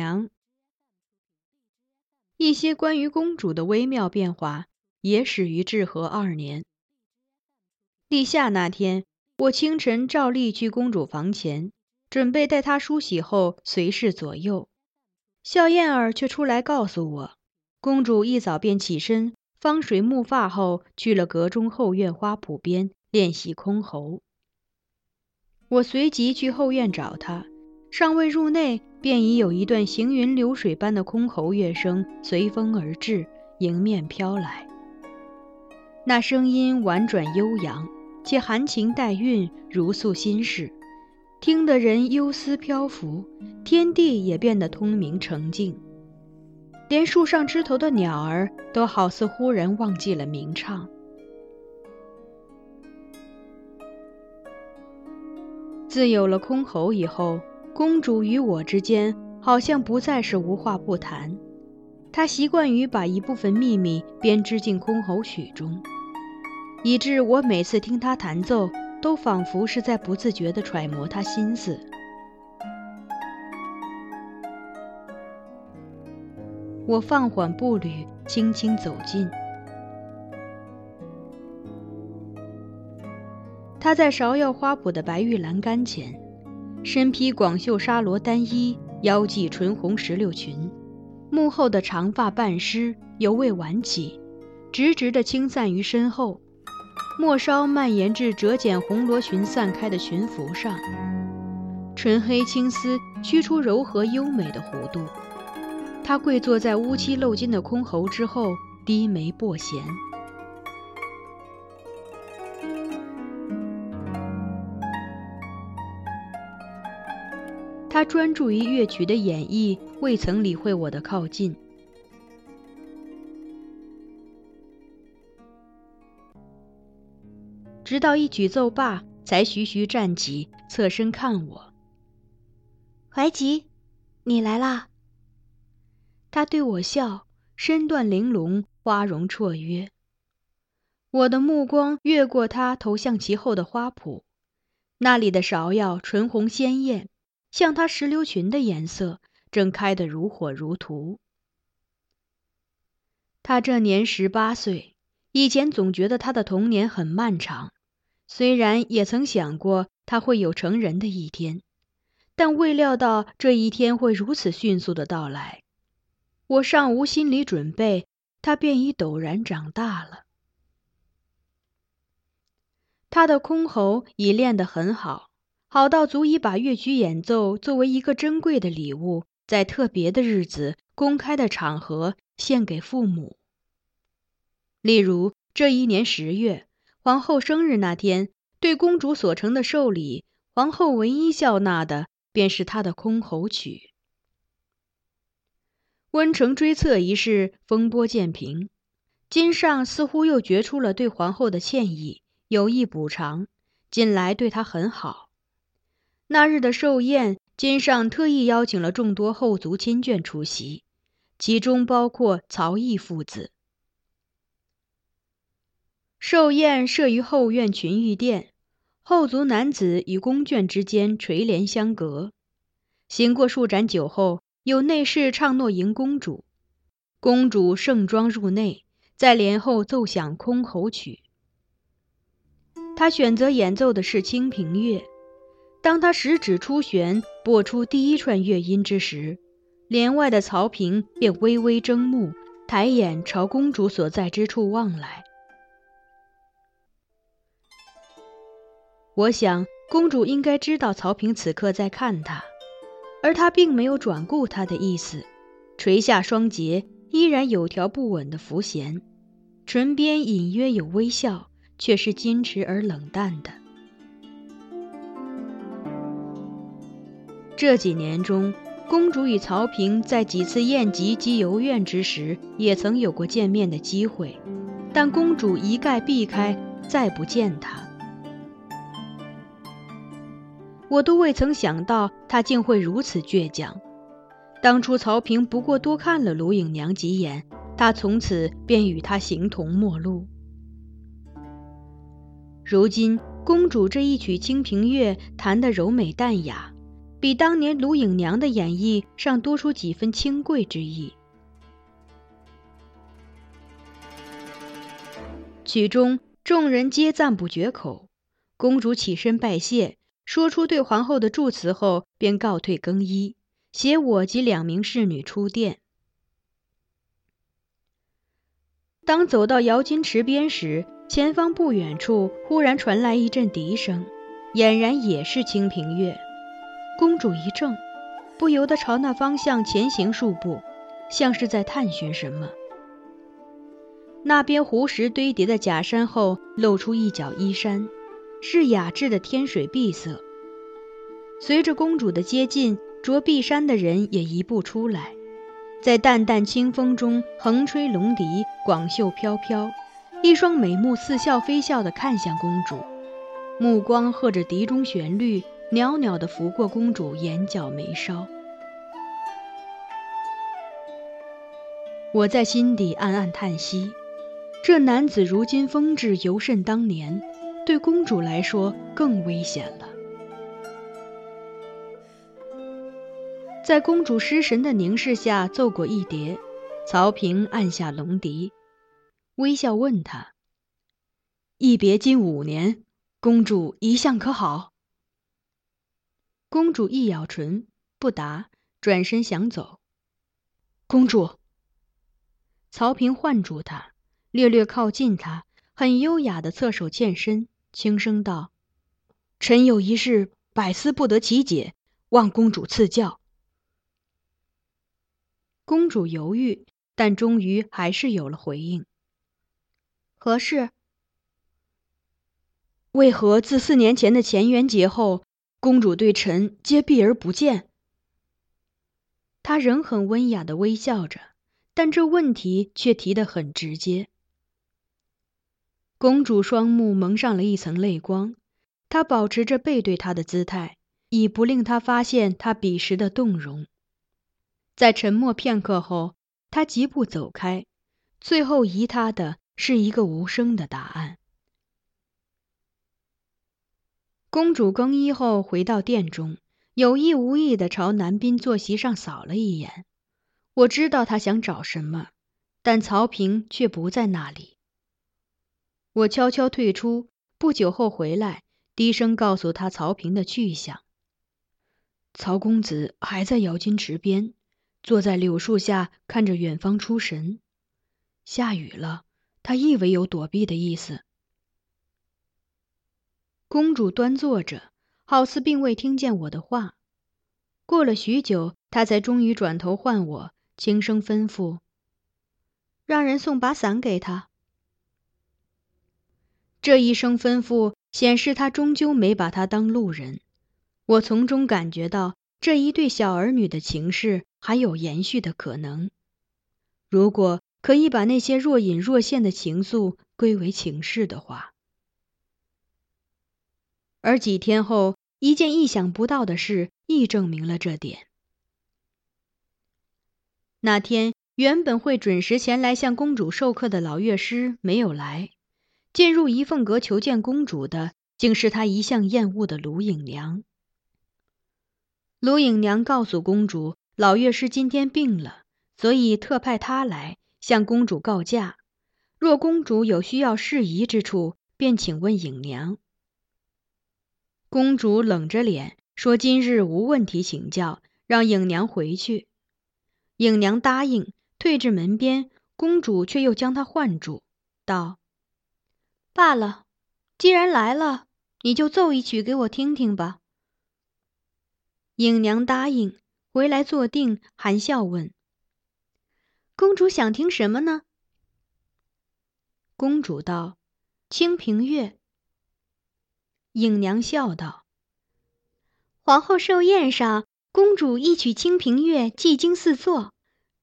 娘。一些关于公主的微妙变化，也始于至和二年。立夏那天，我清晨照例去公主房前，准备待她梳洗后随侍左右。笑燕儿却出来告诉我，公主一早便起身，方水沐发后，去了阁中后院花圃边练习箜篌。我随即去后院找她。尚未入内，便已有一段行云流水般的箜篌乐声随风而至，迎面飘来。那声音婉转悠扬，且含情带韵，如诉心事，听得人忧思漂浮，天地也变得通明澄净，连树上枝头的鸟儿都好似忽然忘记了鸣唱。自有了箜篌以后。公主与我之间好像不再是无话不谈，她习惯于把一部分秘密编织进箜篌曲中，以致我每次听她弹奏，都仿佛是在不自觉地揣摩她心思。我放缓步履，轻轻走近，她在芍药花圃的白玉栏杆前。身披广袖纱罗单衣，腰系纯红石榴裙，幕后的长发半湿，犹未挽起，直直地倾散于身后，末梢蔓延至折剪红罗裙散开的裙服上。纯黑青丝驱出柔和优美的弧度。她跪坐在乌漆镂金的箜篌之后，低眉拨弦。他专注于乐曲的演绎，未曾理会我的靠近。直到一曲奏罢，才徐徐站起，侧身看我。怀吉，你来啦。他对我笑，身段玲珑，花容绰约。我的目光越过他，投向其后的花圃，那里的芍药纯红鲜艳。像他石榴裙的颜色，正开得如火如荼。他这年十八岁，以前总觉得他的童年很漫长，虽然也曾想过他会有成人的一天，但未料到这一天会如此迅速的到来。我尚无心理准备，他便已陡然长大了。他的箜篌已练得很好。好到足以把乐曲演奏作为一个珍贵的礼物，在特别的日子、公开的场合献给父母。例如，这一年十月，皇后生日那天，对公主所呈的寿礼，皇后唯一笑纳的便是他的箜篌曲。温成追测一事风波渐平，金上似乎又觉出了对皇后的歉意，有意补偿，近来对她很好。那日的寿宴，金上特意邀请了众多后族亲眷出席，其中包括曹毅父子。寿宴设于后院群玉殿，后族男子与宫眷之间垂帘相隔。行过数盏酒后，有内侍唱诺迎公主，公主盛装入内，在帘后奏响箜篌曲。他选择演奏的是《清平乐》。当他十指出弦，拨出第一串乐音之时，帘外的曹平便微微睁目，抬眼朝公主所在之处望来。我想，公主应该知道曹平此刻在看她，而她并没有转顾他的意思，垂下双睫，依然有条不紊的拂弦，唇边隐约有微笑，却是矜持而冷淡的。这几年中，公主与曹平在几次宴集及游苑之时，也曾有过见面的机会，但公主一概避开，再不见他。我都未曾想到他竟会如此倔强。当初曹平不过多看了卢影娘几眼，他从此便与他形同陌路。如今公主这一曲《清平乐》弹得柔美淡雅，比当年卢影娘的演绎尚多出几分清贵之意。曲中众人皆赞不绝口，公主起身拜谢。说出对皇后的祝词后，便告退更衣，携我及两名侍女出殿。当走到瑶金池边时，前方不远处忽然传来一阵笛声，俨然也是清平乐。公主一怔，不由得朝那方向前行数步，像是在探寻什么。那边湖石堆叠的假山后，露出一角衣衫。是雅致的天水碧色。随着公主的接近，着碧衫的人也一步出来，在淡淡清风中横吹龙笛，广袖飘飘，一双美目似笑非笑地看向公主，目光和着笛中旋律，袅袅地拂过公主眼角眉梢。我在心底暗暗叹息，这男子如今风致尤甚当年。对公主来说更危险了。在公主失神的凝视下，奏过一叠，曹平按下龙笛，微笑问他：“一别今五年，公主一向可好？”公主一咬唇，不答，转身想走。公主，曹平唤住她，略略靠近她，很优雅的侧手欠身。轻声道：“臣有一事，百思不得其解，望公主赐教。”公主犹豫，但终于还是有了回应：“何事？为何自四年前的乾元节后，公主对臣皆避而不见？”她仍很温雅的微笑着，但这问题却提得很直接。公主双目蒙上了一层泪光，她保持着背对他的姿态，以不令他发现他彼时的动容。在沉默片刻后，他疾步走开，最后疑他的是一个无声的答案。公主更衣后回到殿中，有意无意地朝男宾坐席上扫了一眼。我知道她想找什么，但曹平却不在那里。我悄悄退出，不久后回来，低声告诉他曹平的去向。曹公子还在瑶金池边，坐在柳树下看着远方出神。下雨了，他亦未有躲避的意思。公主端坐着，好似并未听见我的话。过了许久，她才终于转头唤我，轻声吩咐：“让人送把伞给他。”这一声吩咐显示，他终究没把他当路人。我从中感觉到，这一对小儿女的情事还有延续的可能。如果可以把那些若隐若现的情愫归为情事的话，而几天后，一件意想不到的事亦证明了这点。那天原本会准时前来向公主授课的老乐师没有来，进入怡凤阁求见公主的，竟是他一向厌恶的卢影娘。卢影娘告诉公主，老乐师今天病了，所以特派他来向公主告假。若公主有需要事宜之处，便请问影娘。公主冷着脸说：“今日无问题请教，让影娘回去。”影娘答应，退至门边。公主却又将她唤住，道：“罢了，既然来了，你就奏一曲给我听听吧。”影娘答应，回来坐定，含笑问：“公主想听什么呢？”公主道：“清平乐。”影娘笑道：“皇后寿宴上，公主一曲清平乐，技惊四座。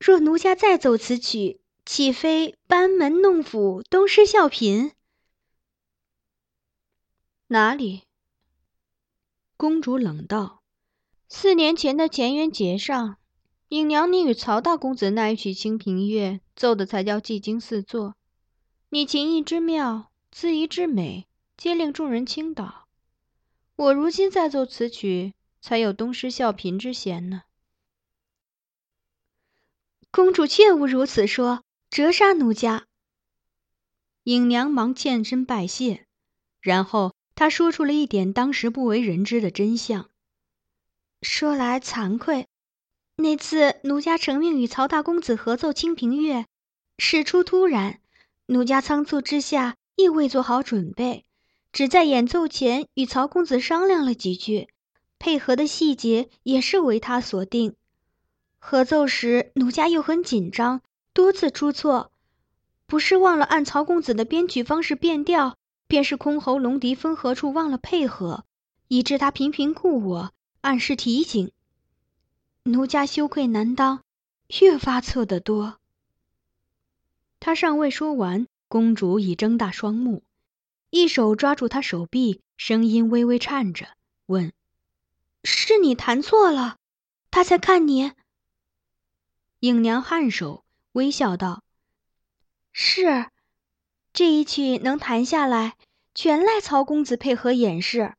若奴家再奏此曲，岂非班门弄斧，东施效颦？”哪里？公主冷道。四年前的乾元节上，影娘你与曹大公子那一曲《清平乐》奏的才叫技惊四座。你琴艺之妙，姿仪之美，皆令众人倾倒。我如今再奏此曲，才有东施效颦之嫌呢。公主切勿如此说，折杀奴家。影娘忙欠身拜谢，然后她说出了一点当时不为人知的真相。说来惭愧，那次奴家承命与曹大公子合奏《清平乐》，事出突然，奴家仓促之下亦未做好准备，只在演奏前与曹公子商量了几句，配合的细节也是为他所定。合奏时，奴家又很紧张，多次出错，不是忘了按曹公子的编曲方式变调，便是箜篌龙笛分合处忘了配合，以致他频频顾我。暗示提醒，奴家羞愧难当，越发错得多。他尚未说完，公主已睁大双目，一手抓住他手臂，声音微微颤着，问：“是你弹错了？他才看你。”影娘颔首，微笑道：“是，这一曲能弹下来，全赖曹公子配合演示。”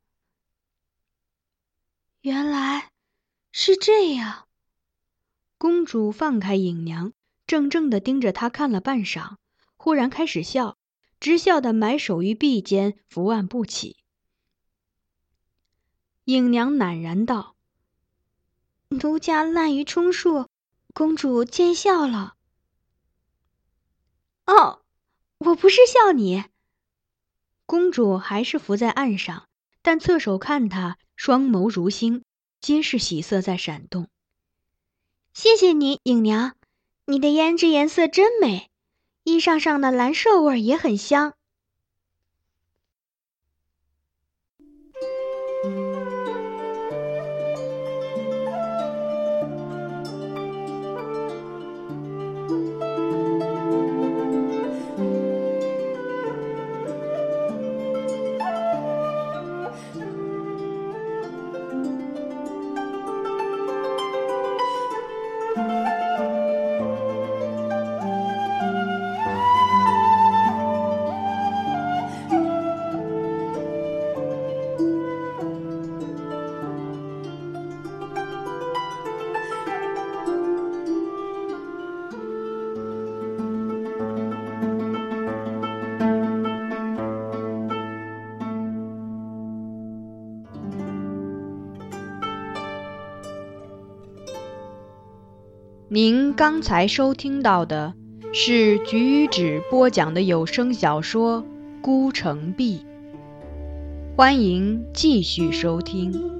原来是这样。公主放开影娘，怔怔地盯着她看了半晌，忽然开始笑，直笑得埋首于臂间，伏案不起。影娘赧然道：“奴家滥竽充数，公主见笑了。”哦，我不是笑你。公主还是伏在岸上，但侧手看她。双眸如星，皆是喜色在闪动。谢谢你，影娘，你的胭脂颜色真美，衣裳上的蓝麝味也很香。您刚才收听到的是橘子播讲的有声小说《孤城闭》，欢迎继续收听。